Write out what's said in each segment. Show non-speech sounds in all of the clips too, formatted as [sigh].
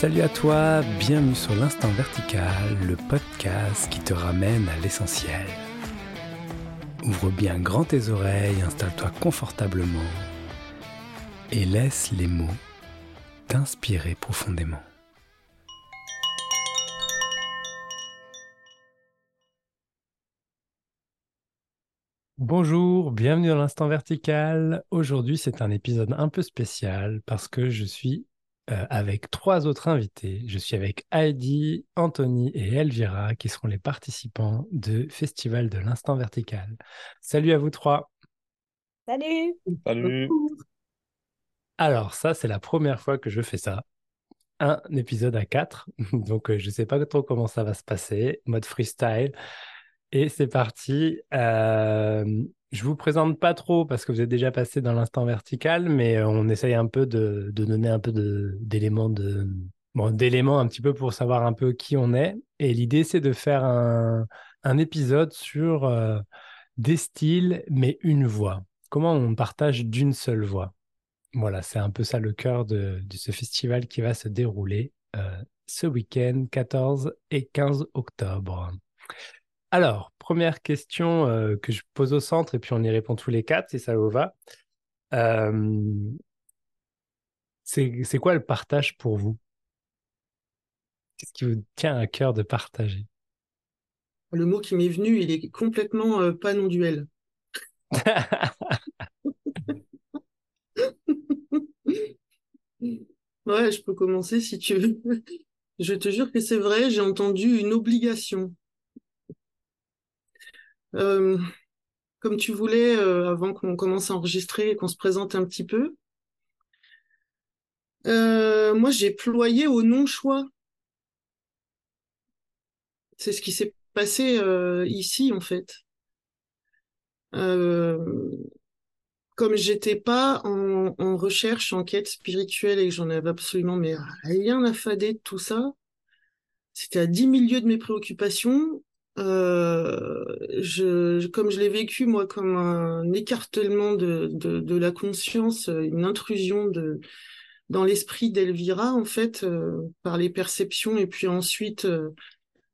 Salut à toi, bienvenue sur l'Instant Vertical, le podcast qui te ramène à l'essentiel. Ouvre bien grand tes oreilles, installe-toi confortablement et laisse les mots t'inspirer profondément. Bonjour, bienvenue dans l'instant vertical. Aujourd'hui, c'est un épisode un peu spécial parce que je suis euh, avec trois autres invités. Je suis avec Heidi, Anthony et Elvira qui seront les participants du Festival de l'instant vertical. Salut à vous trois. Salut. Salut. Alors ça, c'est la première fois que je fais ça. Un épisode à quatre. [laughs] Donc euh, je ne sais pas trop comment ça va se passer. Mode freestyle. Et c'est parti. Euh, je vous présente pas trop parce que vous êtes déjà passé dans l'instant vertical, mais euh, on essaye un peu de, donner un peu d'éléments un petit peu pour savoir un peu qui on est. Et l'idée, c'est de faire un, épisode sur euh, des styles, mais une voix. Comment on partage d'une seule voix? Voilà, c'est un peu ça le cœur de, ce festival qui va se dérouler euh, ce week-end, 14 et 15 octobre. Alors, première question euh, que je pose au centre et puis on y répond tous les quatre si ça vous va. Euh, c'est quoi le partage pour vous? Qu'est-ce qui vous tient à cœur de partager? Le mot qui m'est venu, il est complètement euh, pas non-duel. [laughs] ouais, je peux commencer si tu veux. Je te jure que c'est vrai, j'ai entendu une obligation. Euh, comme tu voulais, euh, avant qu'on commence à enregistrer et qu'on se présente un petit peu, euh, moi j'ai ployé au non-choix. C'est ce qui s'est passé ici en fait. comme j'étais pas en, recherche, en quête spirituelle et que j'en avais absolument rien à fader de tout ça, c'était à 10 milieux de mes préoccupations euh, comme je l'ai vécu moi comme un écartèlement de, la conscience, une intrusion dans l'esprit d'Elvira en fait euh, par les perceptions et puis ensuite euh,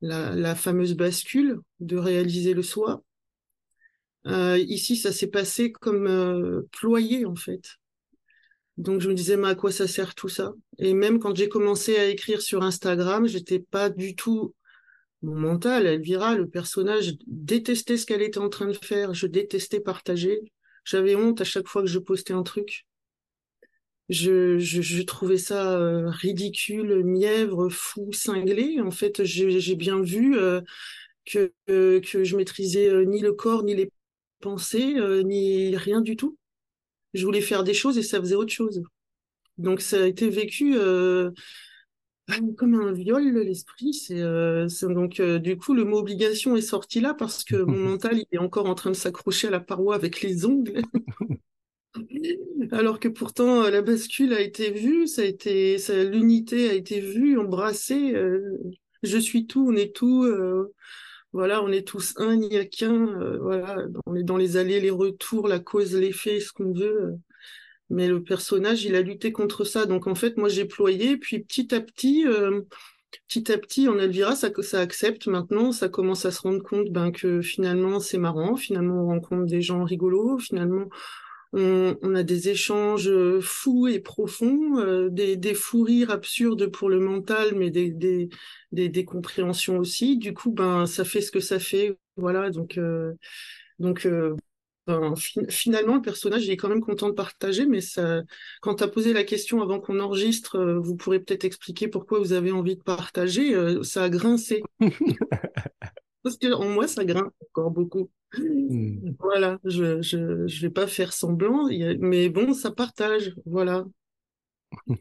la, la, fameuse bascule de réaliser le soi. ici, ça s'est passé comme ployé en fait. Donc je me disais mais à quoi ça sert tout ça? Et même quand j'ai commencé à écrire sur Instagram, j'étais pas du tout mon mental, Elvira, le personnage, détestait ce qu'elle était en train de faire. Je détestais partager. J'avais honte à chaque fois que je postais un truc. Je, je, trouvais ça euh, ridicule, mièvre, fou, cinglé. En fait, j'ai bien vu euh, que, euh, que je maîtrisais ni le corps, ni les pensées, ni rien du tout. Je voulais faire des choses et ça faisait autre chose. Donc ça a été vécu comme un viol, l'esprit. C'est euh, donc euh, du coup le mot obligation est sorti là parce que mon [laughs] mental il est encore en train de s'accrocher à la paroi avec les ongles. [laughs] Alors que pourtant euh, la bascule a été vue, ça a été, l'unité a été vue, embrassée. je suis tout, on est tout. voilà, on est tous un, il n'y a qu'un. voilà, on est dans les allées, les retours, la cause, l'effet, ce qu'on veut mais le personnage, il a lutté contre ça. Donc en fait, moi j'ai ployé, puis petit à petit, euh, petit à petit, en Elvira, ça, ça accepte maintenant, ça commence à se rendre compte ben, que finalement c'est marrant, finalement on rencontre des gens rigolos, finalement on, a des échanges euh, fous et profonds, euh, des, des fous rires absurdes pour le mental, mais des, des, des, compréhensions aussi. Du coup, ben ça fait ce que ça fait, voilà. Donc donc finalement, le personnage, il est quand même content de partager, mais ça, quand tu as posé la question avant qu'on enregistre, euh, vous pourrez peut-être expliquer pourquoi vous avez envie de partager, euh, ça a grincé. [laughs] Parce que en moi, ça grince encore beaucoup. Hmm. Voilà, je, je, je vais pas faire semblant, mais bon, ça partage, voilà.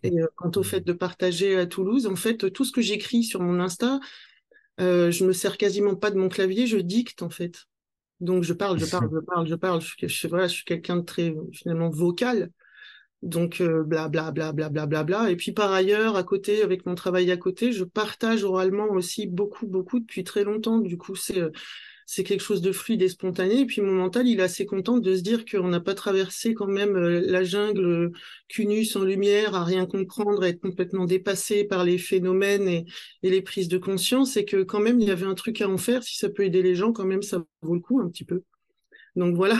Et euh, quant au fait [laughs] de partager à Toulouse, en fait, tout ce que j'écris sur mon Insta, je me sers quasiment pas de mon clavier, je dicte en fait. Donc je [laughs] parle, je parle, je parle, je parle. Je, je, voilà, je suis quelqu'un de très finalement vocal. Donc bla bla bla bla bla bla bla. Et puis par ailleurs, à côté, avec mon travail à côté, je partage oralement aussi beaucoup beaucoup depuis très longtemps. Du coup, c'est c'est quelque chose de fluide et spontané. Et puis mon mental, il est assez content de se dire qu'on n'a pas traversé quand même euh, la jungle cunus sans lumière, à rien comprendre, à être complètement dépassé par les phénomènes et, et, les prises de conscience, et que quand même il y avait un truc à en faire. Si ça peut aider les gens, quand même ça vaut le coup un petit peu. Donc voilà,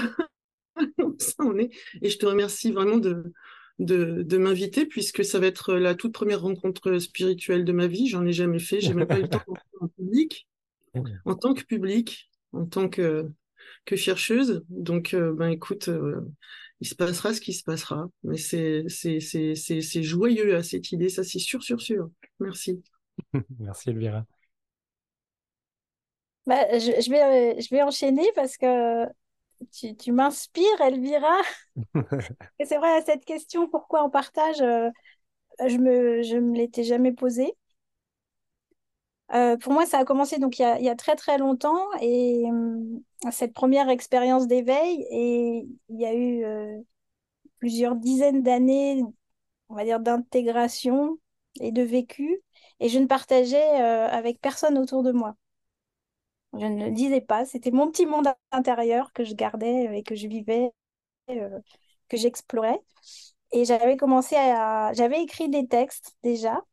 [laughs] ça en est. Et je te remercie vraiment de, de, de m'inviter puisque ça va être la toute première rencontre spirituelle de ma vie. J'en ai jamais fait, j'ai même pas eu le temps en public, [laughs] en tant que public en tant que, que chercheuse. Donc, euh, ben écoute, euh, il se passera ce qui se passera. Mais c'est, c'est, c'est, c'est, joyeux à cette idée, ça c'est sûr, sûr, sûr. Merci. [laughs] Merci Elvira. Bah, je, je, vais, je vais enchaîner parce que tu, tu m'inspires, Elvira. [laughs] Et c'est vrai, cette question, pourquoi on partage, euh, je me, je me l'étais jamais posée. Euh, pour moi, ça a commencé donc il y a, très très longtemps et euh, cette première expérience d'éveil et il y a eu euh, plusieurs dizaines d'années, on va dire, d'intégration et de vécu et je ne partageais avec personne autour de moi. Je ne le disais pas, c'était mon petit monde intérieur que je gardais et que je vivais, que j'explorais. Et j'avais commencé à, j'avais écrit des textes déjà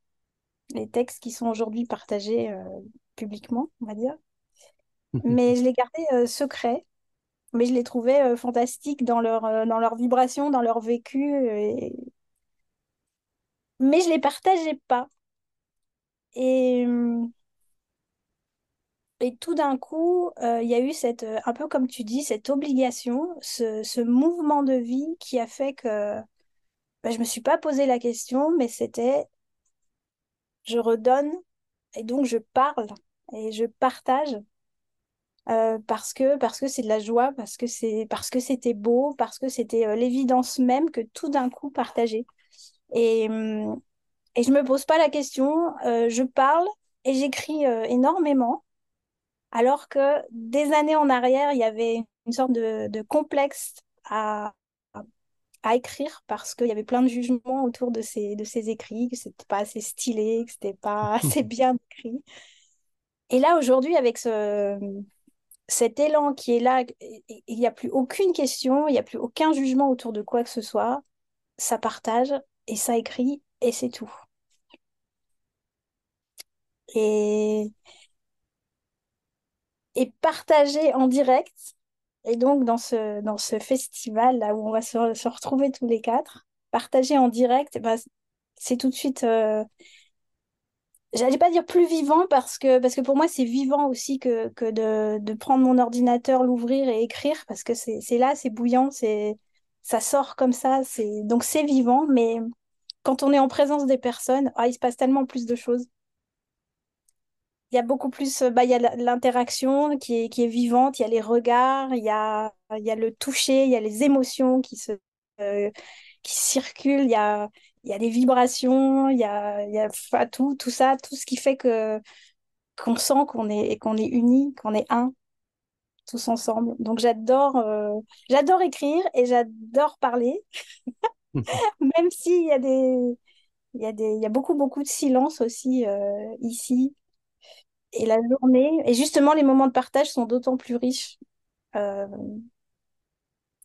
les textes qui sont aujourd'hui partagés euh, publiquement, on va dire. [laughs] Mais je les gardais euh, secrets, mais je les trouvais euh, fantastiques dans leur, dans leur vibration, dans leur vécu. Et... Mais je les partageais pas. Et, et tout d'un coup, il y a eu cette, un peu comme tu dis, cette obligation, ce, ce mouvement de vie qui a fait que bah, je me suis pas posé la question, mais c'était je redonne et donc je parle et je partage euh, parce que c'est de la joie, parce que c'était beau, parce que c'était euh, l'évidence même que tout d'un coup partager. Et hum, et je me pose pas la question, euh, je parle et j'écris énormément, alors que des années en arrière, il y avait une sorte de complexe à, à écrire parce qu'il y avait plein de jugements autour de ces, de ces écrits, que c'était pas assez stylé, que c'était pas [laughs] assez bien écrit. Et là, aujourd'hui, avec ce, cet élan qui est là, il n'y a plus aucune question, il n'y a plus aucun jugement autour de quoi que ce soit. Ça partage et ça écrit et c'est tout. Et, et partager en direct, et donc, dans ce, dans ce festival là où on va se, se retrouver tous les quatre, partager en direct, bah, c'est tout de suite, euh... j'allais pas dire plus vivant parce que, parce que pour moi, c'est vivant aussi que, que de, de prendre mon ordinateur, l'ouvrir et écrire parce que c'est là, c'est bouillant, c'est ça sort comme ça, donc c'est vivant, mais quand on est en présence des personnes, ah, il se passe tellement plus de choses il y a beaucoup plus, euh, bah, il y a l'interaction qui est, qui est vivante, il y a les regards, il y a, il y a le toucher, il y a les émotions qui, se, euh, qui circulent, il y a, il y a les vibrations, il y a, il y a tout, tout ça, tout ce qui fait que qu'on sent qu'on est, qu'on est unis, qu'on est un, tous ensemble. Donc j'adore euh, j'adore écrire et j'adore parler, [laughs] même s'il y a des... Il y, a des, il y a beaucoup, beaucoup de silence aussi ici et la journée, et justement, les moments de partage sont d'autant plus riches euh,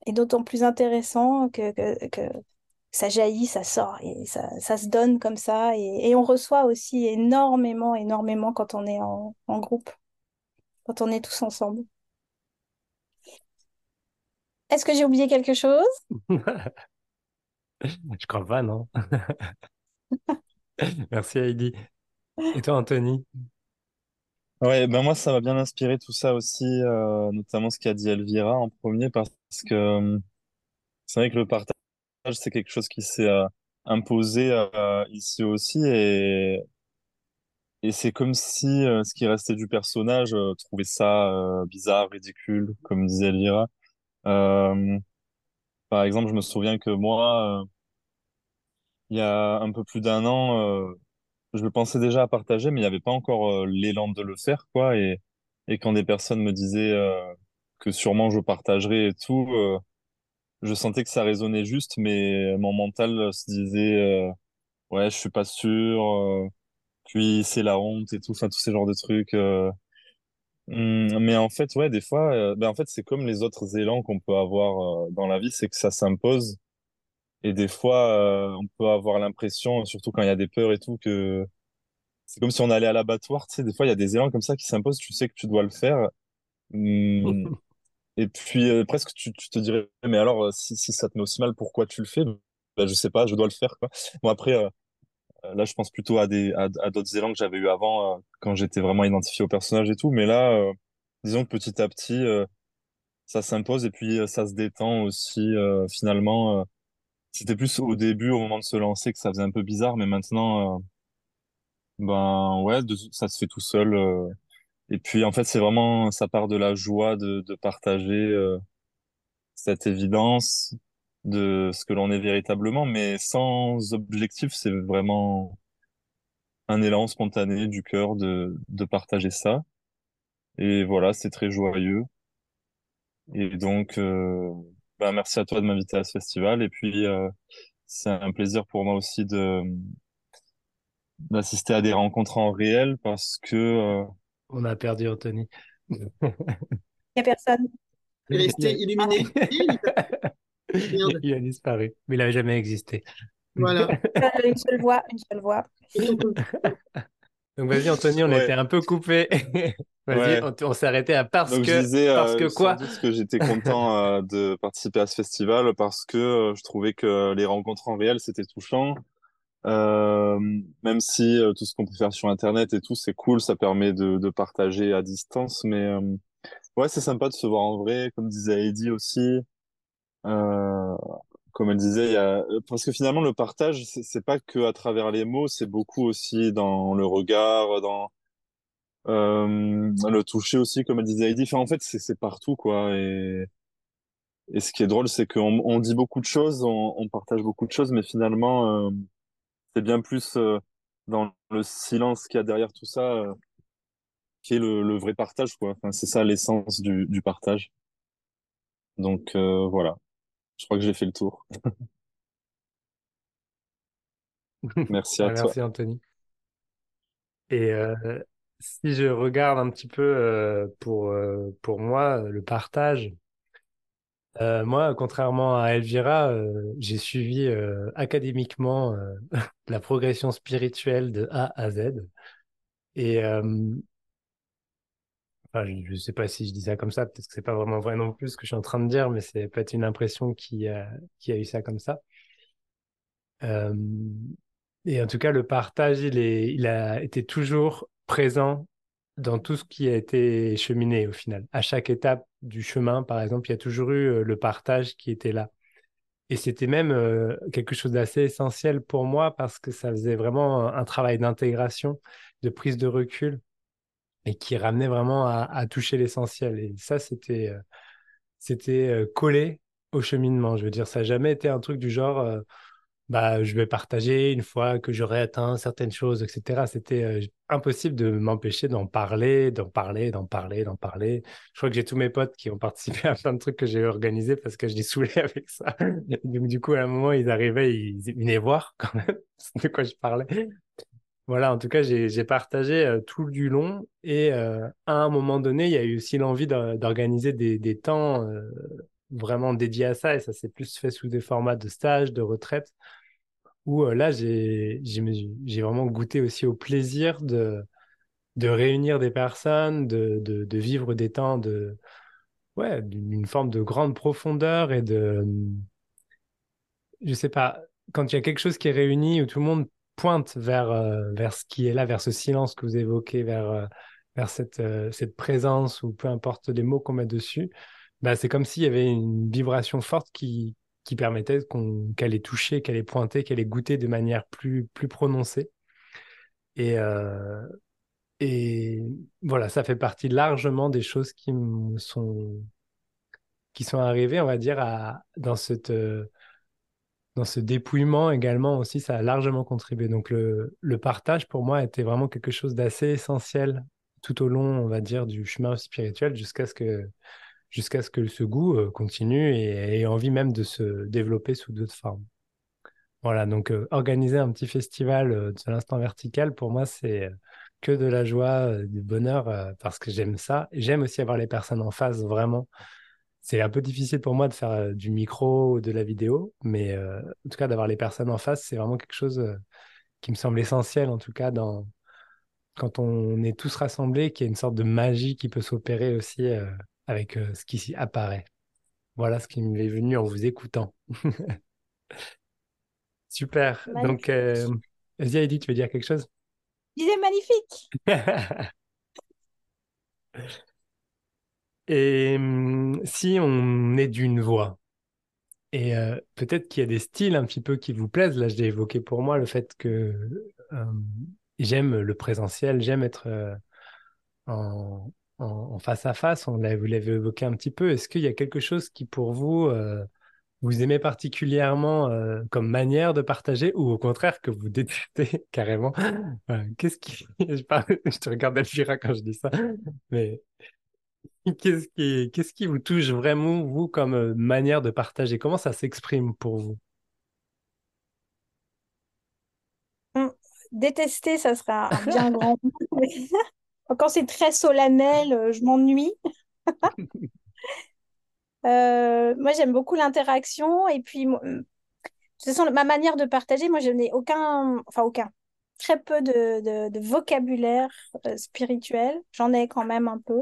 et d'autant plus intéressants que, ça jaillit, ça sort et ça, se donne comme ça. Et, et, on reçoit aussi énormément, énormément quand on est en, en groupe, quand on est tous ensemble. Est-ce que j'ai oublié quelque chose? [laughs] Je crois pas, non. [laughs] Merci Heidi. Et toi, Anthony? Ouais, ben moi, ça m'a bien inspiré tout ça aussi, euh, notamment ce qu'a dit Elvira en premier, parce que euh, c'est vrai que le partage, c'est quelque chose qui s'est euh, imposé euh, ici aussi, et, et c'est comme si ce qui restait du personnage trouvait ça bizarre, ridicule, comme disait Elvira. par exemple, je me souviens que moi, il y a un peu plus d'un an, je le pensais déjà à partager, mais il n'y avait pas encore euh, l'élan de le faire, quoi. Et, quand des personnes me disaient euh, que sûrement je partagerais et tout, euh, je sentais que ça résonnait juste, mais mon mental se disait ouais, je suis pas sûr, puis c'est la honte et tout, enfin tous ces genres de trucs. Hum, mais en fait, ouais, des fois, ben en fait, c'est comme les autres élans qu'on peut avoir dans la vie, c'est que ça s'impose. Et des fois, euh, on peut avoir l'impression, surtout quand il y a des peurs et tout, que c'est comme si on allait à l'abattoir. Tu sais, des fois, il y a des élans comme ça qui s'imposent. Tu sais que tu dois le faire. Hum, [laughs] et puis, euh, presque, tu, tu te dirais, mais alors, euh, si, si ça te met aussi mal, pourquoi tu le fais? Ben, je sais pas, je dois le faire, quoi. Bon, après, euh, là, je pense plutôt à des, à, à d'autres élans que j'avais eu avant, quand j'étais vraiment identifié au personnage et tout. Mais là, disons que petit à petit, ça s'impose et puis ça se détend aussi, finalement. C'était plus au début, au moment de se lancer, que ça faisait un peu bizarre, mais maintenant, euh, ben ouais, ça se fait tout seul. euh. Et puis en fait, c'est vraiment, ça part de la joie de, de partager euh, cette évidence de ce que l'on est véritablement, mais sans objectif, c'est vraiment un élan spontané du cœur de, de partager ça. Et voilà, c'est très joyeux. Et donc, euh, ben merci à toi de m'inviter à ce festival. Et puis, euh, c'est un plaisir pour moi aussi de d'assister à des rencontres en réel parce que euh, On a perdu Anthony. Il n'y a personne. Il est resté illuminé. [laughs] Il a disparu, mais il n'a jamais existé. Voilà. Euh, Une seule voix, une seule voix. Donc vas-y Anthony, on Ouais. été un peu coupé. [laughs] Vas-y, Ouais. on, on s'est arrêté à parce donc je que disais parce euh, que sans quoi doute que j'étais content euh, de participer à ce festival parce que euh, je trouvais que les rencontres en réel c'était touchant. Euh, même si euh, tout ce qu'on peut faire sur Internet et tout c'est cool, ça permet de, de partager à distance, mais euh, ouais c'est sympa de se voir en vrai, comme disait Heidi aussi. Euh, comme elle disait, y a... parce que finalement le partage, c'est pas que à travers les mots, c'est beaucoup aussi dans le regard, dans euh, le toucher aussi, comme elle disait en fait, c'est c'est partout quoi. Et, et ce qui est drôle, c'est qu'on on dit beaucoup de choses, on, on partage beaucoup de choses, mais finalement, euh, c'est bien plus euh, dans le silence qu'il y a derrière tout ça, euh, qui est le, le vrai partage quoi. Enfin, c'est ça l'essence du, du partage. Donc euh, voilà, je crois que j'ai fait le tour. [laughs] Merci à Ouais, toi. merci Anthony. Et euh, si je regarde un petit peu euh, pour, euh, pour moi, le partage, moi, contrairement à Elvira, j'ai suivi académiquement [laughs] la progression spirituelle de A à Z. Et je ne sais pas si je dis ça comme ça, peut-être que c'est pas vraiment vrai non plus ce que je suis en train de dire, mais c'est peut-être une impression qui qui a eu ça comme ça. Euh, et en tout cas, le partage, il a été toujours présent dans tout ce qui a été cheminé au final. À chaque étape du chemin, par exemple, il y a toujours eu euh, le partage qui était là. Et c'était même euh, quelque chose d'assez essentiel pour moi parce que ça faisait vraiment un travail d'intégration, de prise de recul et qui ramenait vraiment à, toucher l'essentiel. Et ça, c'était euh, c'était euh, collé au cheminement. Je veux dire, ça n'a jamais été un truc du genre, euh, bah, je vais partager une fois que j'aurai atteint certaines choses, etc. C'était impossible de m'empêcher d'en parler, d'en parler, d'en parler, d'en parler. Je crois que j'ai tous mes potes qui ont participé à plein de trucs que j'ai organisés parce que je les saoulais [laughs] avec ça. Du coup, à un moment, ils arrivaient, ils venaient voir quand même [laughs] de quoi je parlais. Voilà, en tout cas, j'ai partagé tout du long et à un moment donné, il y a eu aussi l'envie d'or- d'organiser des, des temps vraiment dédiés à ça et ça s'est plus fait sous des formats de stage, de retraite où là, j'ai j'ai me- j'ai vraiment goûté aussi au plaisir de, de réunir des personnes, de, de, vivre des temps de, ouais, d'une forme de grande profondeur et de, je sais pas, quand il y a quelque chose qui est réuni où tout le monde pointe vers, euh, vers ce qui est là, vers ce silence que vous évoquez, vers, euh, vers cette, euh, cette présence ou peu importe les mots qu'on met dessus, bah, c'est comme s'il y avait une vibration forte qui, qui permettait qu'elle ait touché, qu'elle ait pointé, qu'elle ait goûté de manière plus, plus prononcée. Et, et voilà, ça fait partie largement des choses qui sont, qui sont arrivées, on va dire, à, dans cette, dans ce dépouillement également aussi, ça a largement contribué. Donc le, partage pour moi était vraiment quelque chose d'assez essentiel tout au long, on va dire, du chemin spirituel jusqu'à ce que, jusqu'à ce que ce goût euh, continue et ait envie même de se développer sous d'autres formes. Voilà, donc euh, organiser un petit festival euh, de l'instant vertical, pour moi, c'est que de la joie, du bonheur, parce que j'aime ça. J'aime aussi avoir les personnes en face, vraiment. C'est un peu difficile pour moi de faire du micro ou de la vidéo, mais en tout cas, d'avoir les personnes en face, c'est vraiment quelque chose qui me semble essentiel, en tout cas, dans, quand on est tous rassemblés, qu'il y a une sorte de magie qui peut s'opérer aussi avec ce qui s'y apparaît. Voilà ce qui m'est venu en vous écoutant. [laughs] Super. Donc, euh, vas-y, Heidi, tu veux dire quelque chose? Je disais magnifique. [laughs] Et si on est d'une voix, et euh, peut-être qu'il y a des styles un petit peu qui vous plaisent, là, je l'ai évoqué pour moi, le fait que hum, j'aime le présentiel, j'aime être euh, en, face à face. Vous l'avez évoqué un petit peu. Est-ce qu'il y a quelque chose qui, pour vous, euh, vous aimez particulièrement euh, comme manière de partager ou au contraire que vous détestez [laughs] carrément? Qu'est-ce qui. [laughs] Je, je, te regarde Elvira quand je dis ça, mais qu'est-ce qui, qu'est-ce qui vous touche vraiment, vous, comme euh, manière de partager? Comment ça s'exprime pour vous? Hum, Détester, ça sera un [laughs] bien grand mot. [laughs] Quand c'est très solennel, euh, je m'ennuie. [laughs] Euh, moi, j'aime beaucoup l'interaction. Et puis, de toute façon, ma manière de partager, moi, je n'ai aucun, enfin, aucun, très peu de, vocabulaire euh, spirituel. J'en ai quand même un peu,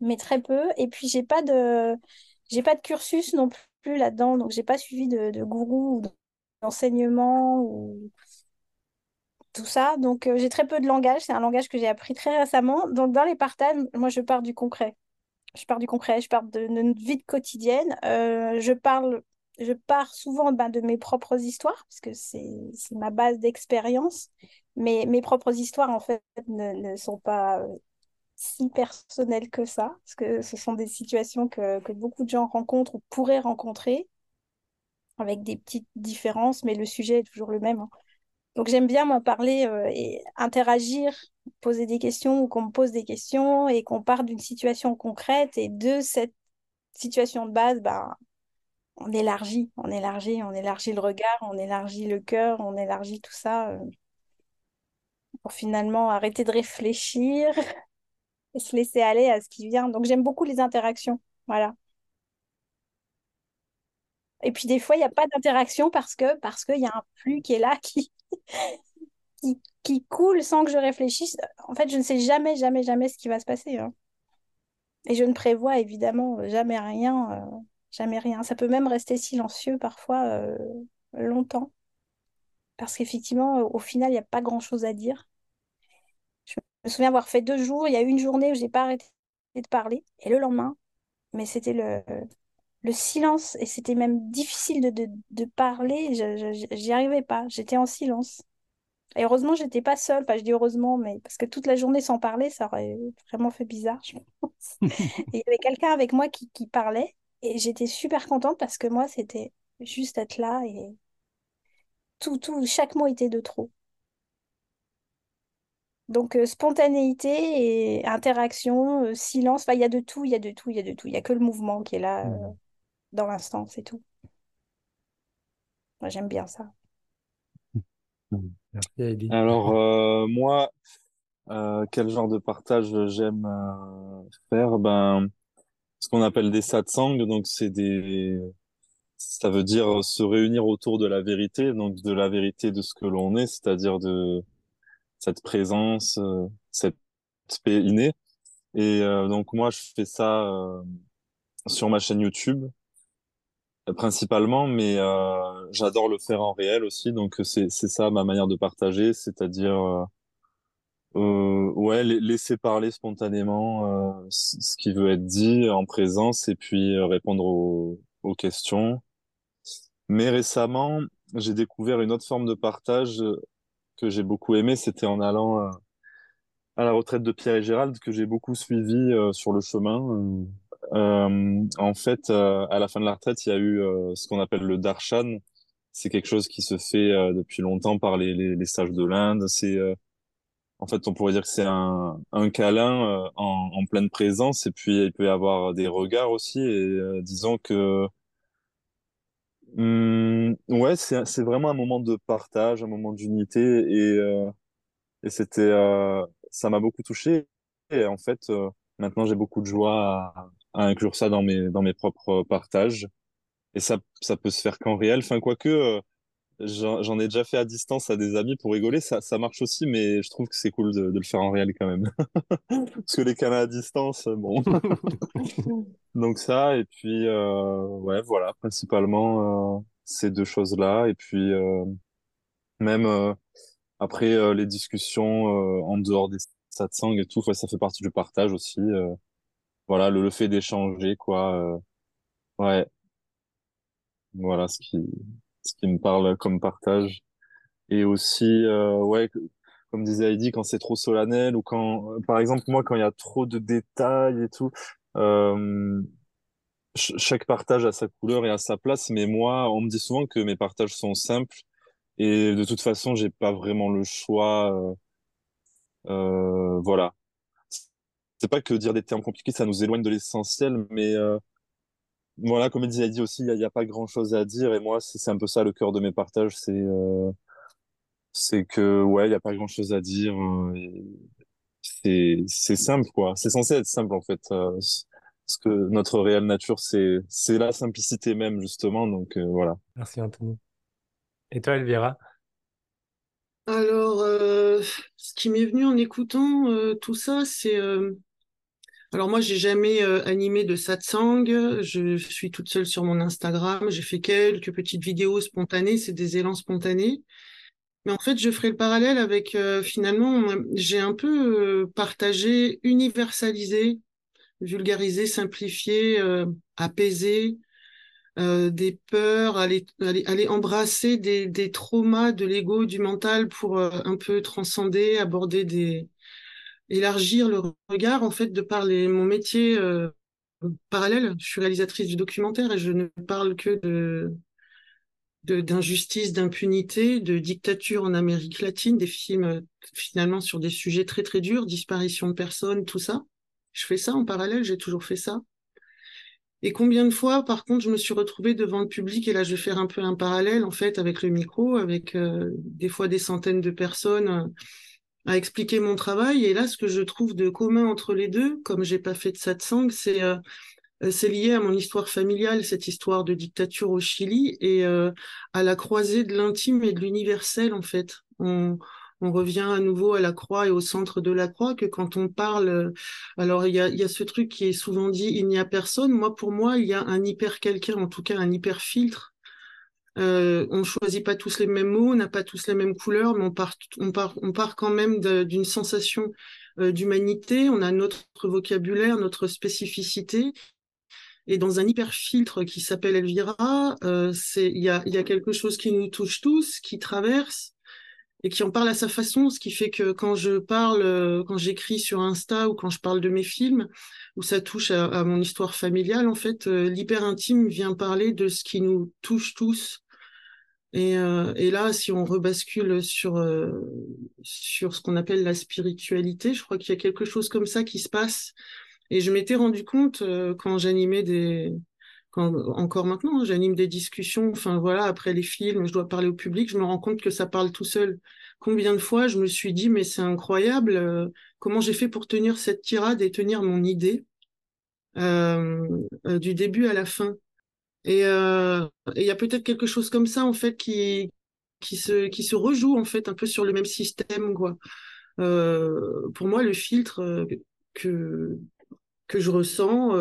mais très peu. Et puis, j'ai pas de, j'ai pas de cursus non plus là-dedans. Donc, j'ai pas suivi de, de gourou ou d'enseignement ou tout ça. Donc, euh, j'ai très peu de langage. C'est un langage que j'ai appris très récemment. Donc, dans les partages, moi, je pars du concret. Je pars du concret, je pars de, notre vie quotidienne. Euh, je parle, je pars souvent ben, de mes propres histoires, parce que c'est ma base d'expérience. Mais mes propres histoires, en fait, ne, sont pas euh, si personnelles que ça, parce que ce sont des situations que, beaucoup de gens rencontrent ou pourraient rencontrer, avec des petites différences, mais le sujet est toujours le même. Hein. Donc j'aime bien m'en parler euh, et interagir, poser des questions ou qu'on me pose des questions et qu'on parte d'une situation concrète et de cette situation de base, ben, on élargit, on élargit, on élargit le regard, on élargit le cœur, on élargit tout ça euh, pour finalement arrêter de réfléchir et se laisser aller à ce qui vient. Donc j'aime beaucoup les interactions, voilà. Et puis des fois, il n'y a pas d'interaction parce que parce qu'il y a un flux qui est là [laughs] qui, qui, qui, coule sans que je réfléchisse. En fait, je ne sais jamais, jamais, jamais ce qui va se passer. Hein. Et je ne prévois évidemment jamais rien, euh, jamais rien. Ça peut même rester silencieux parfois euh, longtemps. Parce qu'effectivement, au final, il n'y a pas grand-chose à dire. Je me souviens avoir fait deux jours. Il y a eu une journée où je n'ai pas arrêté de parler. Et le lendemain, mais c'était le, le silence, et c'était même difficile de, de, de parler, j'y arrivais pas, j'étais en silence. Et heureusement, j'étais pas seule, enfin je dis heureusement, mais parce que toute la journée sans parler, ça aurait vraiment fait bizarre, je pense. [laughs] et il y avait quelqu'un avec moi qui, qui parlait, et j'étais super contente parce que moi, c'était juste être là, et tout, tout, chaque mot était de trop. Donc, euh, spontanéité et interaction, euh, silence, il y a de tout, il y a de tout, il y a de tout. Il n'y a que le mouvement qui est là. Euh, mmh dans l'instant, c'est tout. Moi, j'aime bien ça. Merci, Alors, [laughs] euh, moi, euh, quel genre de partage j'aime euh, faire? Ben, ce qu'on appelle des satsangs, donc c'est des, ça veut dire se réunir autour de la vérité, donc de la vérité de ce que l'on est, c'est-à-dire de cette présence, cette paix innée. Et donc moi, je fais ça sur ma chaîne YouTube principalement, mais euh, j'adore le faire en réel aussi. Donc c'est ça ma manière de partager, c'est-à-dire euh, euh ouais laisser parler spontanément euh, ce qui veut être dit en présence et puis euh, répondre aux questions. Mais récemment, j'ai découvert une autre forme de partage que j'ai beaucoup aimé. C'était en allant à la retraite de Pierre et Gérald que j'ai beaucoup suivi sur le chemin euh, en fait, euh, à la fin de la retraite, il y a eu euh, ce qu'on appelle le darshan. C'est quelque chose qui se fait depuis longtemps par les, les, sages de l'Inde. C'est en fait, on pourrait dire que c'est un, un câlin en, en, pleine présence, et puis il peut y avoir des regards aussi. Et disons que hum, ouais, c'est vraiment un moment de partage, un moment d'unité, et et c'était, euh, ça m'a beaucoup touché. Et en fait, euh, maintenant, j'ai beaucoup de joie à, à inclure ça dans mes, dans mes propres partages. Et ça, ça peut se faire qu'en réel. Enfin, quoique, euh, j'en ai déjà fait à distance à des amis pour rigoler. Ça, ça marche aussi, mais je trouve que c'est cool de, de le faire en réel quand même. [laughs] Parce que les canaux à distance, bon. [laughs] Donc ça, et puis, euh, ouais, voilà, principalement euh, ces deux choses-là. Et puis, euh, même euh, après euh, les discussions euh, en dehors des satsangs et tout, ouais, ça fait partie du partage aussi. euh, voilà, le, le fait d'échanger, quoi. euh, ouais, voilà ce qui, ce qui me parle comme partage. Et aussi, euh, ouais, comme disait Heidi, quand c'est trop solennel ou quand, euh, par exemple, moi, quand il y a trop de détails et tout, euh, ch- chaque partage a sa couleur et a sa place, mais moi, on me dit souvent que mes partages sont simples et de toute façon, j'ai pas vraiment le choix. euh, euh, voilà. C'est pas que dire des termes compliqués, ça nous éloigne de l'essentiel, mais euh, voilà, comme disait Heidi aussi, il y a, il a pas grand-chose à dire et moi, c'est c'est un peu ça le cœur de mes partages, c'est euh, c'est que ouais, il y a pas grand-chose à dire. euh, et c'est c'est simple quoi. C'est censé être simple en fait. euh, parce que notre réelle nature, c'est c'est la simplicité même justement. Donc euh, voilà. Merci Anthony. Et toi, Elvira? Alors, euh, ce qui m'est venu en écoutant euh, tout ça, c'est... Alors moi, j'ai jamais euh, animé de satsang. Je suis toute seule sur mon Instagram. J'ai fait quelques petites vidéos spontanées. C'est des élans spontanés. Mais en fait, je ferai le parallèle avec euh, finalement, j'ai un peu euh, partagé, universalisé, vulgarisé, simplifié, apaisé des peurs, aller, aller, aller embrasser des, des traumas de l'ego, du mental pour un peu transcender, aborder des, élargir le regard en fait de par les, mon métier euh, parallèle. Je suis réalisatrice du documentaire et je ne parle que de d'injustice, d'impunité, de dictature en Amérique latine, des films finalement sur des sujets très très durs, disparition de personnes, tout ça. Je fais ça en parallèle, j'ai toujours fait ça. Et combien de fois, par contre, je me suis retrouvée devant le public, et là, je vais faire un peu un parallèle, en fait, avec le micro, avec euh, des fois des centaines de personnes, à expliquer mon travail. Et là, ce que je trouve de commun entre les deux, comme j'ai pas fait de satsang, c'est euh, c'est lié à mon histoire familiale, cette histoire de dictature au Chili, et euh, à la croisée de l'intime et de l'universel, en fait. On, revient à nouveau à la croix et au centre de la croix, que quand on parle, euh, alors il y a, y a ce truc qui est souvent dit, il n'y a personne. Moi, pour moi, il y a un hyper quelqu'un, en tout cas un hyper filtre. Euh, on choisit pas tous les mêmes mots, on n'a pas tous les mêmes couleurs, mais on part, on part, on part quand même d'une sensation euh, d'humanité. On a notre vocabulaire, notre spécificité. Et dans un hyper filtre qui s'appelle Elvira, euh, il y a, il y a quelque chose qui nous touche tous, qui traverse et qui en parle à sa façon, ce qui fait que quand je parle, euh, quand j'écris sur Insta ou quand je parle de mes films, où ça touche à, mon histoire familiale, en fait, euh, l'hyper intime vient parler de ce qui nous touche tous. Et, euh, là, si on rebascule sur sur ce qu'on appelle la spiritualité, je crois qu'il y a quelque chose comme ça qui se passe. Et je m'étais rendu compte quand j'animais des encore maintenant, hein, j'anime des discussions, enfin voilà, après les films, je dois parler au public, je me rends compte que ça parle tout seul. Combien de fois je me suis dit, mais c'est incroyable, euh, comment j'ai fait pour tenir cette tirade et tenir mon idée euh, euh, du début à la fin. Et il y a peut-être quelque chose comme ça, en fait, qui, qui se, qui se rejoue, en fait, un peu sur le même système, quoi. Pour moi, le filtre que, que je ressens,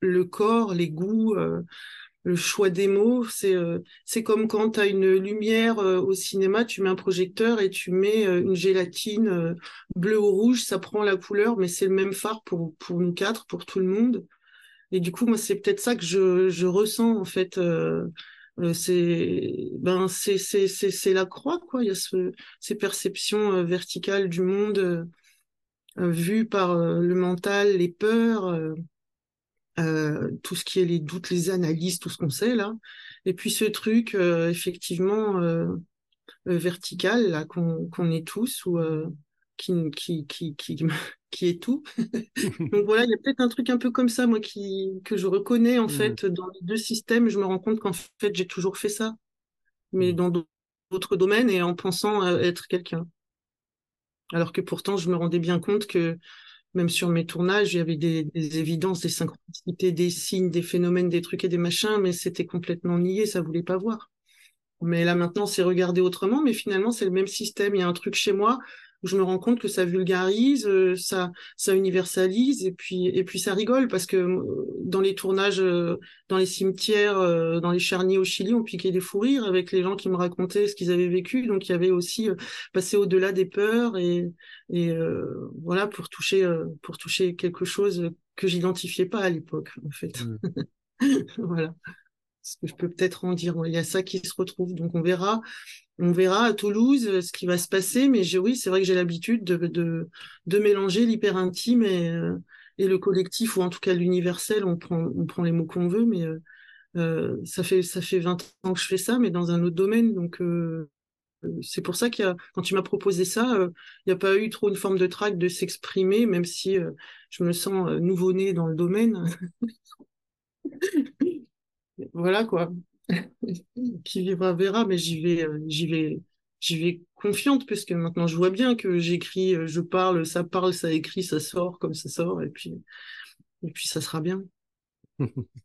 le corps, les goûts, euh, le choix des mots, c'est euh, c'est comme quand tu as une lumière euh, au cinéma, tu mets un projecteur et tu mets euh, une gélatine bleue ou rouge, ça prend la couleur, mais c'est le même phare pour, pour nous quatre, pour tout le monde. Et du coup, moi, c'est peut-être ça que je, je ressens, en fait. c'est ben c'est c'est c'est la croix quoi il y a ce, ces perceptions verticales du monde vues par le mental les peurs euh, tout ce qui est les doutes, les analyses, tout ce qu'on sait là. Et puis ce truc, euh, effectivement, euh, vertical, là, qu'on est tous, ou qui, qui, qui, qui, [laughs] qui est tout. [laughs] Donc voilà, il y a peut-être un truc un peu comme ça, moi, qui, que je reconnais en Mm. fait dans les deux systèmes. Je me rends compte qu'en fait, j'ai toujours fait ça, mais Mm. dans d'autres domaines et en pensant être quelqu'un. Alors que pourtant, je me rendais bien compte que même sur mes tournages, il y avait des, des, évidences, des synchronicités, des signes, des phénomènes, des trucs et des machins, mais c'était complètement nié, ça voulait pas voir. Mais là maintenant, c'est regardé autrement, mais finalement, c'est le même système. Il y a un truc chez moi où je me rends compte que ça vulgarise, euh, ça, ça universalise, et puis, et puis ça rigole parce que euh, dans les tournages, euh, dans les cimetières, dans les charniers au Chili, on piquait des fous rires avec les gens qui me racontaient ce qu'ils avaient vécu. Donc il y avait aussi passé au-delà des peurs et, et voilà pour toucher, pour toucher quelque chose que j'identifiais pas à l'époque en fait. Mmh. [laughs] voilà ce que je peux peut-être en dire. Il y a ça qui se retrouve. Donc on verra, on verra à Toulouse euh, ce qui va se passer. Mais oui, c'est vrai que j'ai l'habitude de, de, de, mélanger l'hyper intime et, euh, et le collectif, ou en tout cas l'universel. On prend, on prend les mots qu'on veut, mais euh, ça fait ça fait 20 ans que je fais ça, mais dans un autre domaine. Donc c'est pour ça qu'il y a, quand tu m'as proposé ça, il n'y a pas eu trop une forme de trac de s'exprimer, même si je me sens nouveau-né dans le domaine. [laughs] voilà quoi. [laughs] qui vivra verra, mais j'y vais, euh, j'y vais, j'y confiante puisque maintenant je vois bien que j'écris, euh, je parle, ça parle, ça écrit, ça sort comme ça sort et puis ça sera bien. [laughs]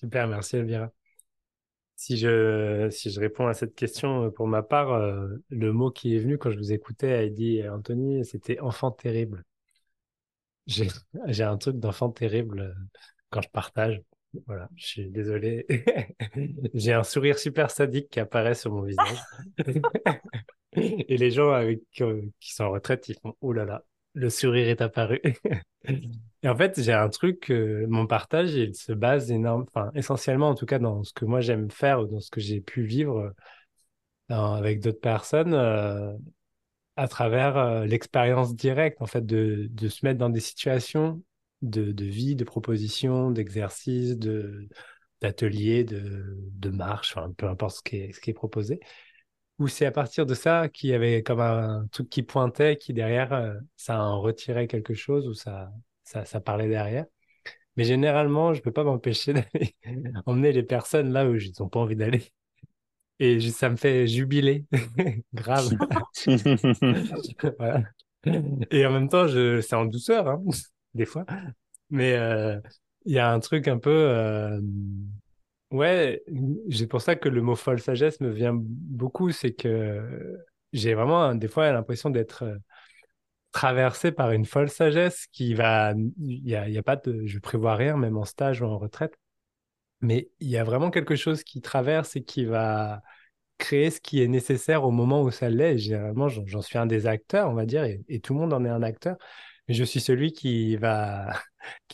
Super, merci Elvira. Si je, si je réponds à cette question euh, pour ma part, le mot qui est venu quand je vous écoutais, Heidi et Anthony, c'était enfant terrible. J'ai un truc d'enfant terrible quand je partage. Voilà, je suis désolé. [laughs] J'ai un sourire super sadique qui apparaît sur mon visage. [laughs] Et les gens avec, euh, qui sont en retraite, ils font Oh là là, le sourire est apparu. [laughs] Et en fait, j'ai un truc, euh, mon partage, il se base enfin, essentiellement en tout cas dans ce que moi j'aime faire ou dans ce que j'ai pu vivre euh, avec d'autres personnes à travers l'expérience directe, en fait, de se mettre dans des situations de, de vie, de propositions, d'exercices, de, d'ateliers, de, de marche, enfin, peu importe ce qui est, ce qui est proposé. Ou c'est à partir de ça qu'il y avait comme un truc qui pointait, qui derrière, euh, ça en retirait quelque chose ou ça, ça, ça parlait derrière. Mais généralement, je peux pas m'empêcher [laughs] d'aller emmener les personnes là où ils n'ont pas envie d'aller. Et ça me fait jubiler, [laughs] grave. [laughs] voilà. Et en même temps, je... c'est en douceur. Hein des fois. Mais euh, il y a un truc un peu. Euh, ouais, c'est pour ça que le mot folle sagesse me vient beaucoup. C'est que j'ai vraiment des fois l'impression d'être euh, traversé par une folle sagesse qui va. Il y a, y a pas. Je prévois rien, même en stage ou en retraite. Mais il y a vraiment quelque chose qui traverse et qui va créer ce qui est nécessaire au moment où ça l'est. Généralement, j'en suis un des acteurs, on va dire, et, tout le monde en est un acteur je suis celui [laughs] qui va,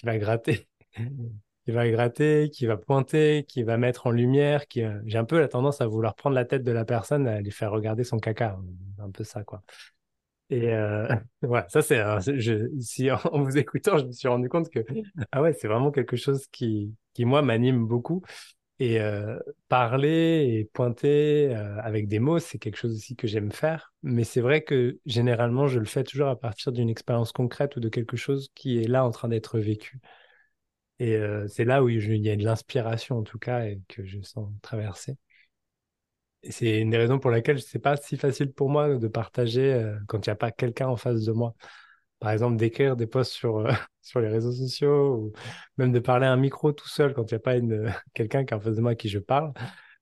gratter, qui va gratter, qui va pointer, qui va mettre en lumière, qui, j'ai un peu la tendance à vouloir prendre la tête de la personne, à lui faire regarder son caca, un peu ça, quoi. Et euh, [laughs] voilà, ça c'est, je, si en vous écoutant, je me suis rendu compte que ah c'est vraiment quelque chose qui, qui moi m'anime beaucoup. Et euh, parler et pointer euh, avec des mots, c'est quelque chose aussi que j'aime faire. Mais c'est vrai que généralement, je le fais toujours à partir d'une expérience concrète ou de quelque chose qui est là en train d'être vécu. Et euh, c'est là où il y a de l'inspiration en tout cas et que je sens traverser. Et c'est une des raisons pour laquelle c'est pas si facile pour moi de partager quand il n'y a pas quelqu'un en face de moi par exemple, d'écrire des posts sur, euh, [laughs] sur les réseaux sociaux ou même de parler à un micro tout seul quand il n'y a pas une, [laughs] quelqu'un qui est en face de moi à qui je parle,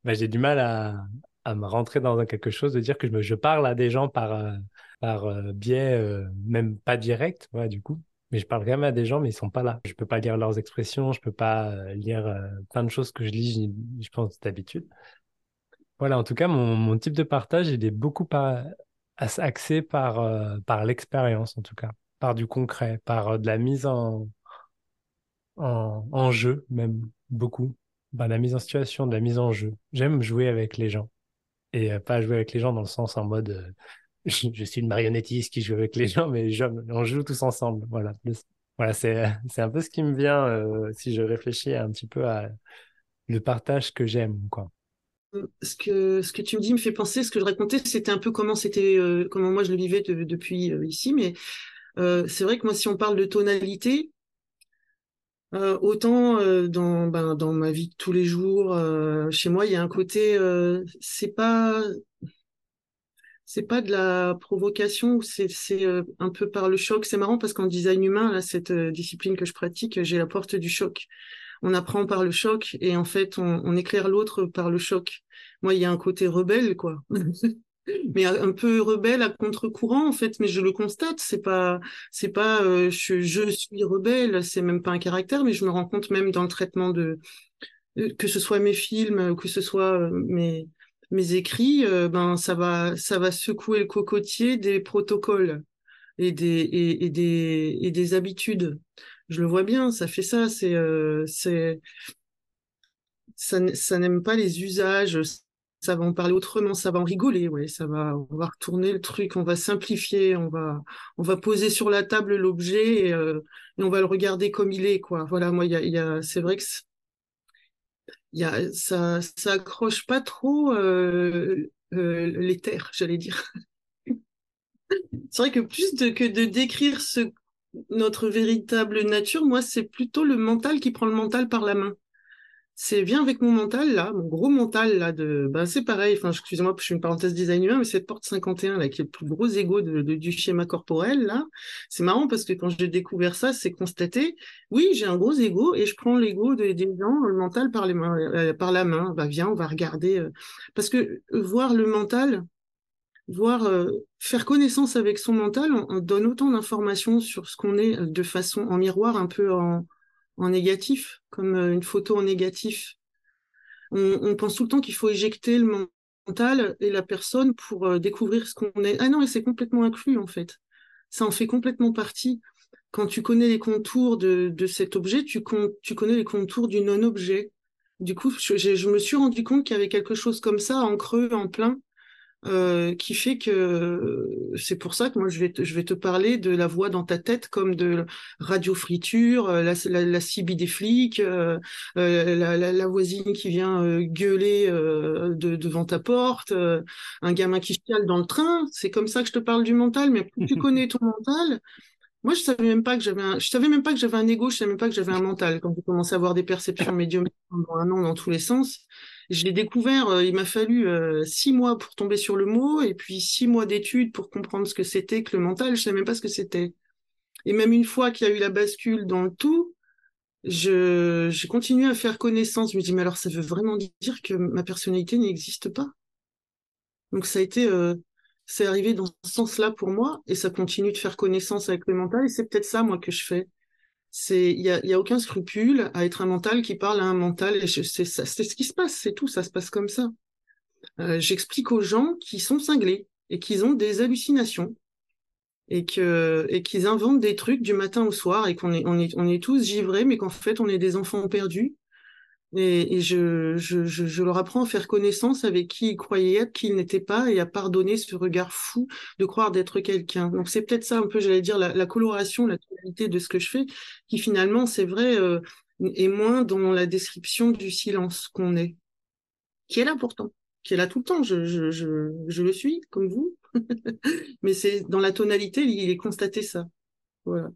bah, j'ai du mal à, à me rentrer dans quelque chose, de dire que je, je parle à des gens par, euh, par euh, biais, même pas direct, ouais, du coup. Mais je parle quand même à des gens, mais ils sont pas là. Je peux pas lire leurs expressions, je peux pas lire plein de choses que je lis, je pense, d'habitude. Voilà, en tout cas, mon, mon type de partage, il est beaucoup axé par, par l'expérience, en tout cas par du concret, par euh, de la mise en, en, jeu, même beaucoup. Ben, la mise en situation, de la mise en jeu. J'aime jouer avec les gens. Et euh, pas jouer avec les gens dans le sens en mode euh, [laughs] je, suis une marionnettiste qui joue avec les gens, mais on joue tous ensemble. Voilà. Voilà, c'est, [laughs] c'est un peu ce qui me vient si je réfléchis un petit peu à le partage que j'aime, quoi. Ce que, ce que tu me dis me fait penser, ce que je racontais, c'était un peu comment c'était, comment moi je le vivais depuis ici, mais euh, c'est vrai que moi, si on parle de tonalité, euh, autant euh, dans, ben, dans ma vie de tous les jours, chez moi, il y a un côté, c'est pas c'est pas de la provocation, c'est c'est un peu par le choc. C'est marrant parce qu'en design humain, là, cette discipline que je pratique, j'ai la porte du choc. On apprend par le choc et en fait, on, on éclaire l'autre par le choc. Moi, il y a un côté rebelle, quoi. [laughs] mais un peu rebelle à contre-courant en fait mais je le constate c'est pas c'est pas euh, je, suis rebelle c'est même pas un caractère mais je me rends compte même dans le traitement de que ce soit mes films que ce soit mes mes écrits, euh, ben ça va ça va secouer le cocotier des protocoles et des et, des et des habitudes. Je le vois bien, ça fait ça. C'est euh, c'est ça, ça n'aime pas les usages. Ça va en parler autrement, ça va en rigoler, ouais, ça va, on va retourner le truc, on va simplifier, on va, on va poser sur la table l'objet et, euh, on va le regarder comme il est, quoi. Voilà, moi, c'est vrai que ça, ça pas trop euh, euh, les terres, j'allais dire. [laughs] c'est vrai que plus que de décrire notre véritable nature, moi, c'est plutôt le mental qui prend le mental par la main c'est viens avec mon mental là, mon gros mental là de ben c'est pareil, enfin excusez-moi, je suis une parenthèse design humain, mais cette porte 51 là qui est le plus gros ego de, du schéma corporel là, c'est marrant parce que quand j'ai découvert ça, c'est constaté, oui, j'ai un gros ego et je prends l'ego des, gens, le mental par les mains, euh, par la main, bah viens, on va regarder euh, parce que euh, voir le mental voir faire connaissance avec son mental, on donne autant d'informations sur ce qu'on est de façon en miroir un peu en en négatif, comme euh, une photo en négatif. On, pense tout le temps qu'il faut éjecter le mental et la personne pour euh, découvrir ce qu'on est. Ah non, et c'est complètement inclus en fait. Ça en fait complètement partie. Quand tu connais les contours de, de cet objet, tu, con, tu connais les contours du non-objet. Du coup, je, je, me suis rendu compte qu'il y avait quelque chose comme ça en creux, en plein, euh, qui fait que c'est pour ça que moi je vais te, je vais te parler de la voix dans ta tête comme de radio friture, euh, la, la, la CB des flics, euh, euh, la, la, la, voisine qui vient euh, gueuler de, devant ta porte, un gamin qui chiale dans le train. C'est comme ça que je te parle du mental. Mais plus tu connais ton mental, moi je savais même pas que j'avais un, je savais même pas que j'avais un ego, je savais même pas que j'avais un mental quand j'ai commencé à avoir des perceptions médium pendant un an dans tous les sens. Je l'ai découvert, euh, il m'a fallu euh, six mois pour tomber sur le mot, et puis six mois d'études pour comprendre ce que c'était que le mental. Je savais même pas ce que c'était. Et même une fois qu'il y a eu la bascule dans le tout, je, j'ai continué à faire connaissance. Je me dis, mais alors ça veut vraiment dire que ma personnalité n'existe pas? Donc ça a été, euh, c'est arrivé dans ce sens-là pour moi, et ça continue de faire connaissance avec le mental, et c'est peut-être ça, moi, que je fais c'est il y a, y a, aucun scrupule à être un mental qui parle à un mental et c'est ce qui se passe c'est tout ça se passe comme ça. Euh, j'explique aux gens qui sont cinglés et qu'ils ont des hallucinations et que et qu'ils inventent des trucs du matin au soir et qu'on est on est on est tous givrés mais qu'en fait on est des enfants perdus et, je, leur apprends à faire connaissance avec qui ils croyaient être, qui ils n'étaient pas, et à pardonner ce regard fou de croire d'être quelqu'un. Donc c'est peut-être ça un peu, j'allais dire, la, coloration, la tonalité de ce que je fais, qui finalement, c'est vrai, euh, est moins dans la description du silence qu'on est, qui est là pourtant, qui est là tout le temps. Je, je le suis, comme vous, [laughs] mais c'est dans la tonalité, il est constaté ça. Voilà.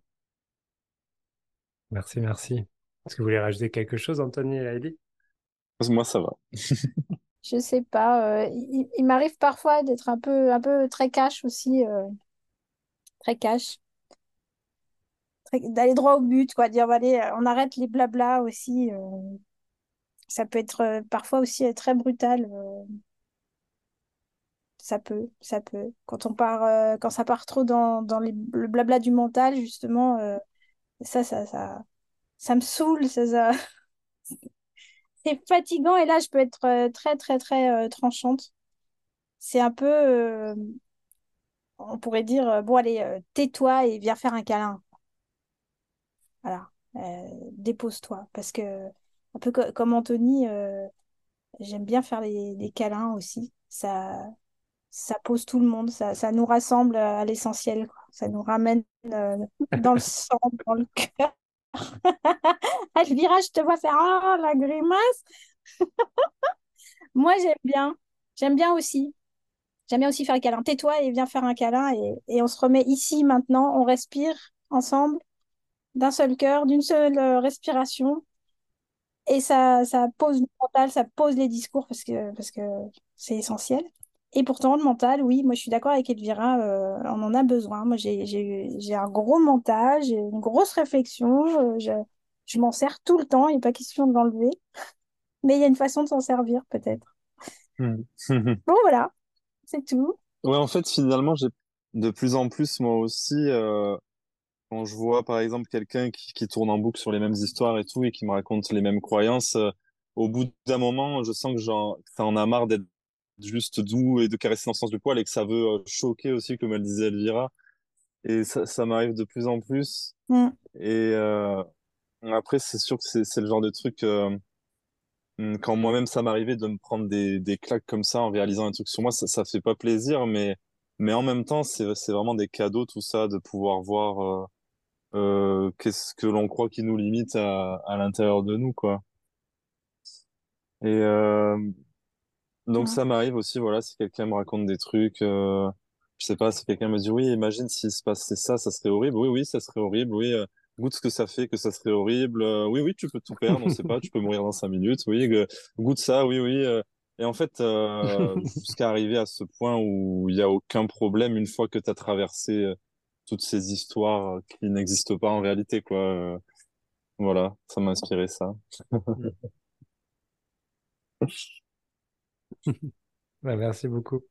Merci, merci. Est-ce que vous voulez rajouter quelque chose, Anthony et Heidi? Moi, ça va. [laughs] je sais pas. Euh, il, il m'arrive parfois d'être un peu, un peu très cash aussi. Euh, très cash. D'aller droit au but, quoi. Dire, allez, on arrête les blabla aussi. Euh, ça peut être parfois aussi très brutal. ça peut, ça peut. Quand on part, quand ça part trop dans, dans les, le blabla du mental, justement, ça, ça, ça ça me saoule, ça, ça... [laughs] c'est fatigant et là je peux être euh, très très très euh, tranchante. C'est un peu, euh, on pourrait dire, bon allez, tais-toi et viens faire un câlin. Voilà, dépose-toi parce que un peu co comme Anthony, j'aime bien faire les, les, câlins aussi. Ça, ça pose tout le monde, ça, ça nous rassemble à l'essentiel, ça nous ramène dans le [laughs] sang, dans le cœur. [laughs] Elvira, je te vois faire oh, la grimace. [laughs] Moi, j'aime bien. J'aime bien aussi. J'aime bien aussi faire un câlin. Tais-toi et viens faire un câlin et, on se remet ici maintenant. On respire ensemble d'un seul cœur, d'une seule euh, respiration. Et ça, ça pose le mental, ça pose les discours parce que c'est essentiel. Et pourtant, le mental, oui, moi je suis d'accord avec Elvira, euh, on en a besoin. Moi j'ai un gros mental, j'ai une grosse réflexion, euh, je, je m'en sers tout le temps, il n'est pas question de l'enlever. Mais il y a une façon de s'en servir peut-être. Hmm. [laughs] Bon, voilà, c'est tout. Ouais, en fait, finalement, j'ai de plus en plus, moi aussi, euh, quand je vois par exemple quelqu'un qui, qui tourne en boucle sur les mêmes histoires et tout, et qui me raconte les mêmes croyances, au bout d'un moment, je sens que, que ça en a marre d'être juste doux et de caresser dans le sens du poil et que ça veut euh, choquer aussi, comme elle disait Elvira. Et ça, ça m'arrive de plus en plus. Mm. Et euh, après, c'est sûr que c'est c'est le genre de truc, euh, hum, quand moi-même ça m'arrivait de me prendre des, des claques comme ça en réalisant un truc sur moi, ça, ça fait pas plaisir, mais, mais en même temps, c'est, c'est vraiment des cadeaux, tout ça, de pouvoir voir euh, euh, qu'est-ce que l'on croit qui nous limite à, à l'intérieur de nous, quoi. Et euh, donc Mm. ça m'arrive aussi, voilà, si quelqu'un me raconte des trucs, euh, je sais pas, si quelqu'un me dit, oui, imagine s'il se passait ça, ça serait horrible. Oui, oui, ça serait horrible. Oui, euh, goûte ce que ça fait, que ça serait horrible. Euh, oui, oui, tu peux tout perdre, on sait pas, tu peux mourir dans cinq minutes. Oui, goûte ça, oui, oui. euh. Et en fait, [laughs] jusqu'à arriver à ce point où il y a aucun problème une fois que tu as traversé toutes ces histoires qui n'existent pas en réalité, quoi. Voilà, ça m'a inspiré ça. [laughs] [laughs] Bah, merci beaucoup.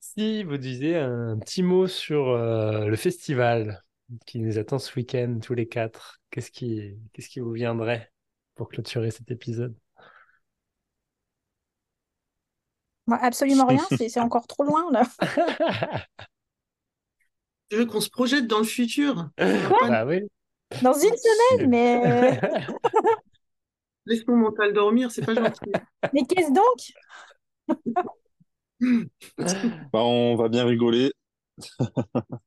Si vous disiez un petit mot sur euh, le festival qui nous attend ce week-end, tous les quatre, qu'est-ce qui, qu'est-ce qui vous viendrait pour clôturer cet épisode? Moi, absolument rien, c'est c'est [laughs] encore trop loin là. Je veux qu'on se projette dans le futur? [laughs] Pas- Bah oui. Dans une semaine, mais, Laisse mon mental dormir, c'est pas [laughs] gentil. mais qu'est-ce donc? [laughs] Bah, on va bien rigoler. [laughs]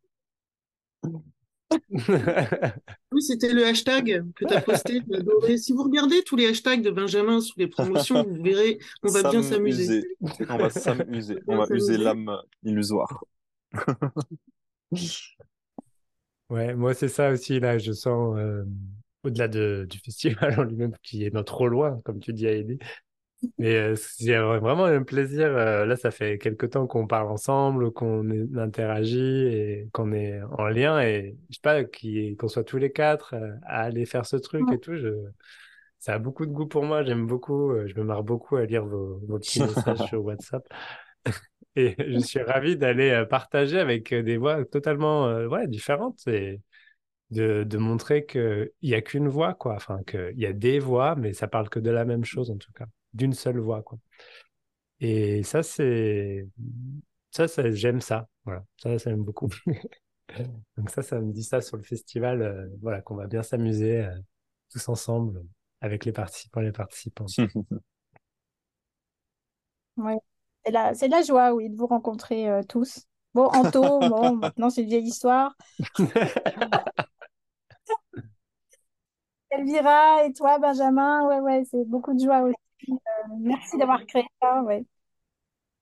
Oui, c'était le hashtag que tu as posté. Si vous regardez tous les hashtags de Benjamin sous les promotions, vous verrez, on va bien s'amuser. On va s'amuser. On va user l'âme illusoire. Ouais, moi c'est ça aussi là, je sens euh, au-delà de, du festival [laughs] en lui-même qui est trop loin, comme tu dis Heidi. Mais euh, c'est vraiment un plaisir. euh, là, ça fait quelque temps qu'on parle ensemble, qu'on interagit et qu'on est en lien et je sais pas qui- qu'on soit tous les quatre euh, à aller faire ce truc et tout. Je, ça a beaucoup de goût pour moi. J'aime beaucoup. je me marre beaucoup à lire vos, vos petits [laughs] messages sur WhatsApp. Et je suis ravi d'aller partager avec des voix totalement euh, ouais, différentes et de, de montrer qu'il n'y a qu'une voix, quoi. Enfin, qu'il y a des voix, mais ça parle que de la même chose, en tout cas. D'une seule voix, quoi. Et ça, c'est... Ça, ça j'aime ça. Voilà. Ça, ça j'aime beaucoup. [laughs] Donc ça, ça me dit ça sur le festival, euh, voilà, qu'on va bien s'amuser euh, tous ensemble avec les participants et les participantes. [laughs] Ouais. C'est la, c'est la joie, oui, de vous rencontrer euh, tous. Bon, Anto, [laughs] bon, maintenant c'est une vieille histoire. Elvira et toi, Benjamin, ouais, ouais, c'est beaucoup de joie aussi. Euh, merci d'avoir créé ça, ouais.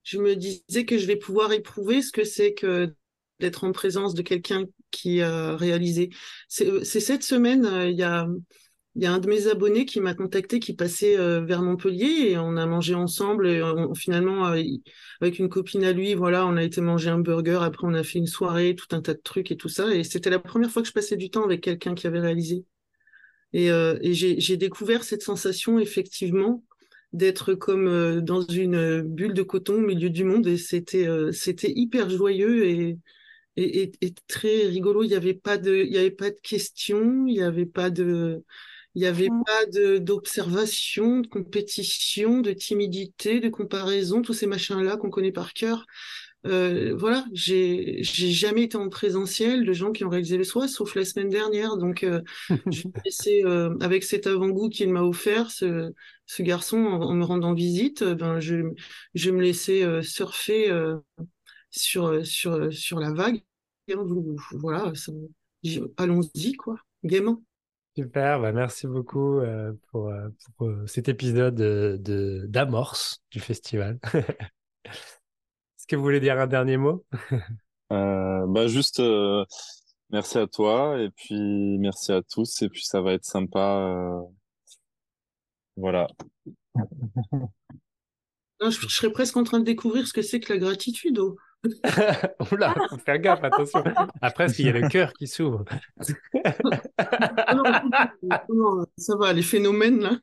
Je me disais que je vais pouvoir éprouver ce que c'est que d'être en présence de quelqu'un qui a réalisé. C'est c'est cette semaine, euh, il y a, y a un de mes abonnés qui m'a contacté, qui passait euh, vers Montpellier et on a mangé ensemble. Et finalement, euh, avec une copine à lui, voilà, on a été manger un burger. Après, on a fait une soirée, tout un tas de trucs et tout ça. Et c'était la première fois que je passais du temps avec quelqu'un qui avait réalisé. Et, euh, et j'ai découvert cette sensation, effectivement, d'être comme euh, dans une euh, bulle de coton au milieu du monde. Et c'était euh, c'était hyper joyeux et, et, et, et très rigolo. Il n'y avait pas de, il y avait pas de questions, il n'y avait pas de, il avait Mm. pas de d'observation, de compétition, de timidité, de comparaison, tous ces machins-là qu'on connaît par cœur. Euh, voilà, j'ai j'ai jamais été en présentiel de gens qui ont réalisé le soin, sauf la semaine dernière. Donc, euh, [laughs] je vais laisser, euh, avec cet avant-goût qu'il m'a offert, ce, ce garçon, en, en me rendant visite, ben, je, me laisser euh, surfer sur, sur, sur la vague. Et, voilà, allons-y, quoi, gaiement. Super, bah merci beaucoup pour, pour, cet épisode de, de- d'amorce du festival. [laughs] Que vous voulez dire un dernier mot? [laughs] Euh, bah juste euh, merci à toi et puis merci à tous et puis ça va être sympa. euh, voilà. [laughs] je, je serais presque en train de découvrir ce que c'est que la gratitude. oh. [laughs] Oula, faut faire gaffe, attention. Après, parce qu'il y a le cœur qui s'ouvre. Ah non, non, ça va, les phénomènes là.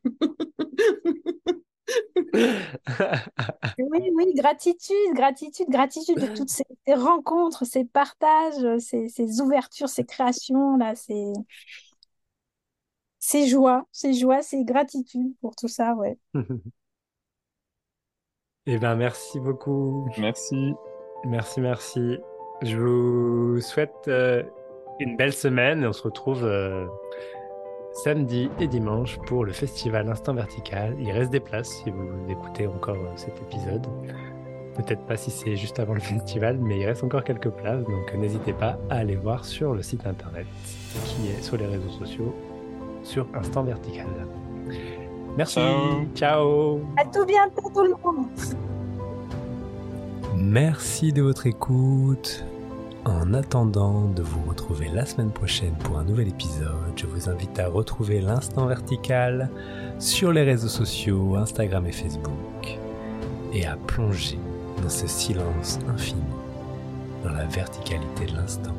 [laughs] Oui, oui, gratitude, gratitude, gratitude de toutes ces, ces rencontres, ces partages, ces, ces ouvertures, ces créations, là, ces, ces joies, ces joies, ces gratitudes pour tout ça, ouais. [laughs] Eh bien, merci beaucoup. Merci. Merci, merci. Je vous souhaite euh, une belle semaine et on se retrouve euh, samedi et dimanche pour le festival Instant Vertical. Il reste des places si vous écoutez encore euh, cet épisode. Peut-être pas si c'est juste avant le [laughs] festival, mais il reste encore quelques places, donc n'hésitez pas à aller voir sur le site internet qui est sur les réseaux sociaux sur Instant Vertical. Merci. Ciao. Ciao. À tout bientôt, tout le monde. Merci de votre écoute. En attendant de vous retrouver la semaine prochaine pour un nouvel épisode, je vous invite à retrouver l'instant vertical sur les réseaux sociaux, Instagram et Facebook, et à plonger dans ce silence infini, dans la verticalité de l'instant.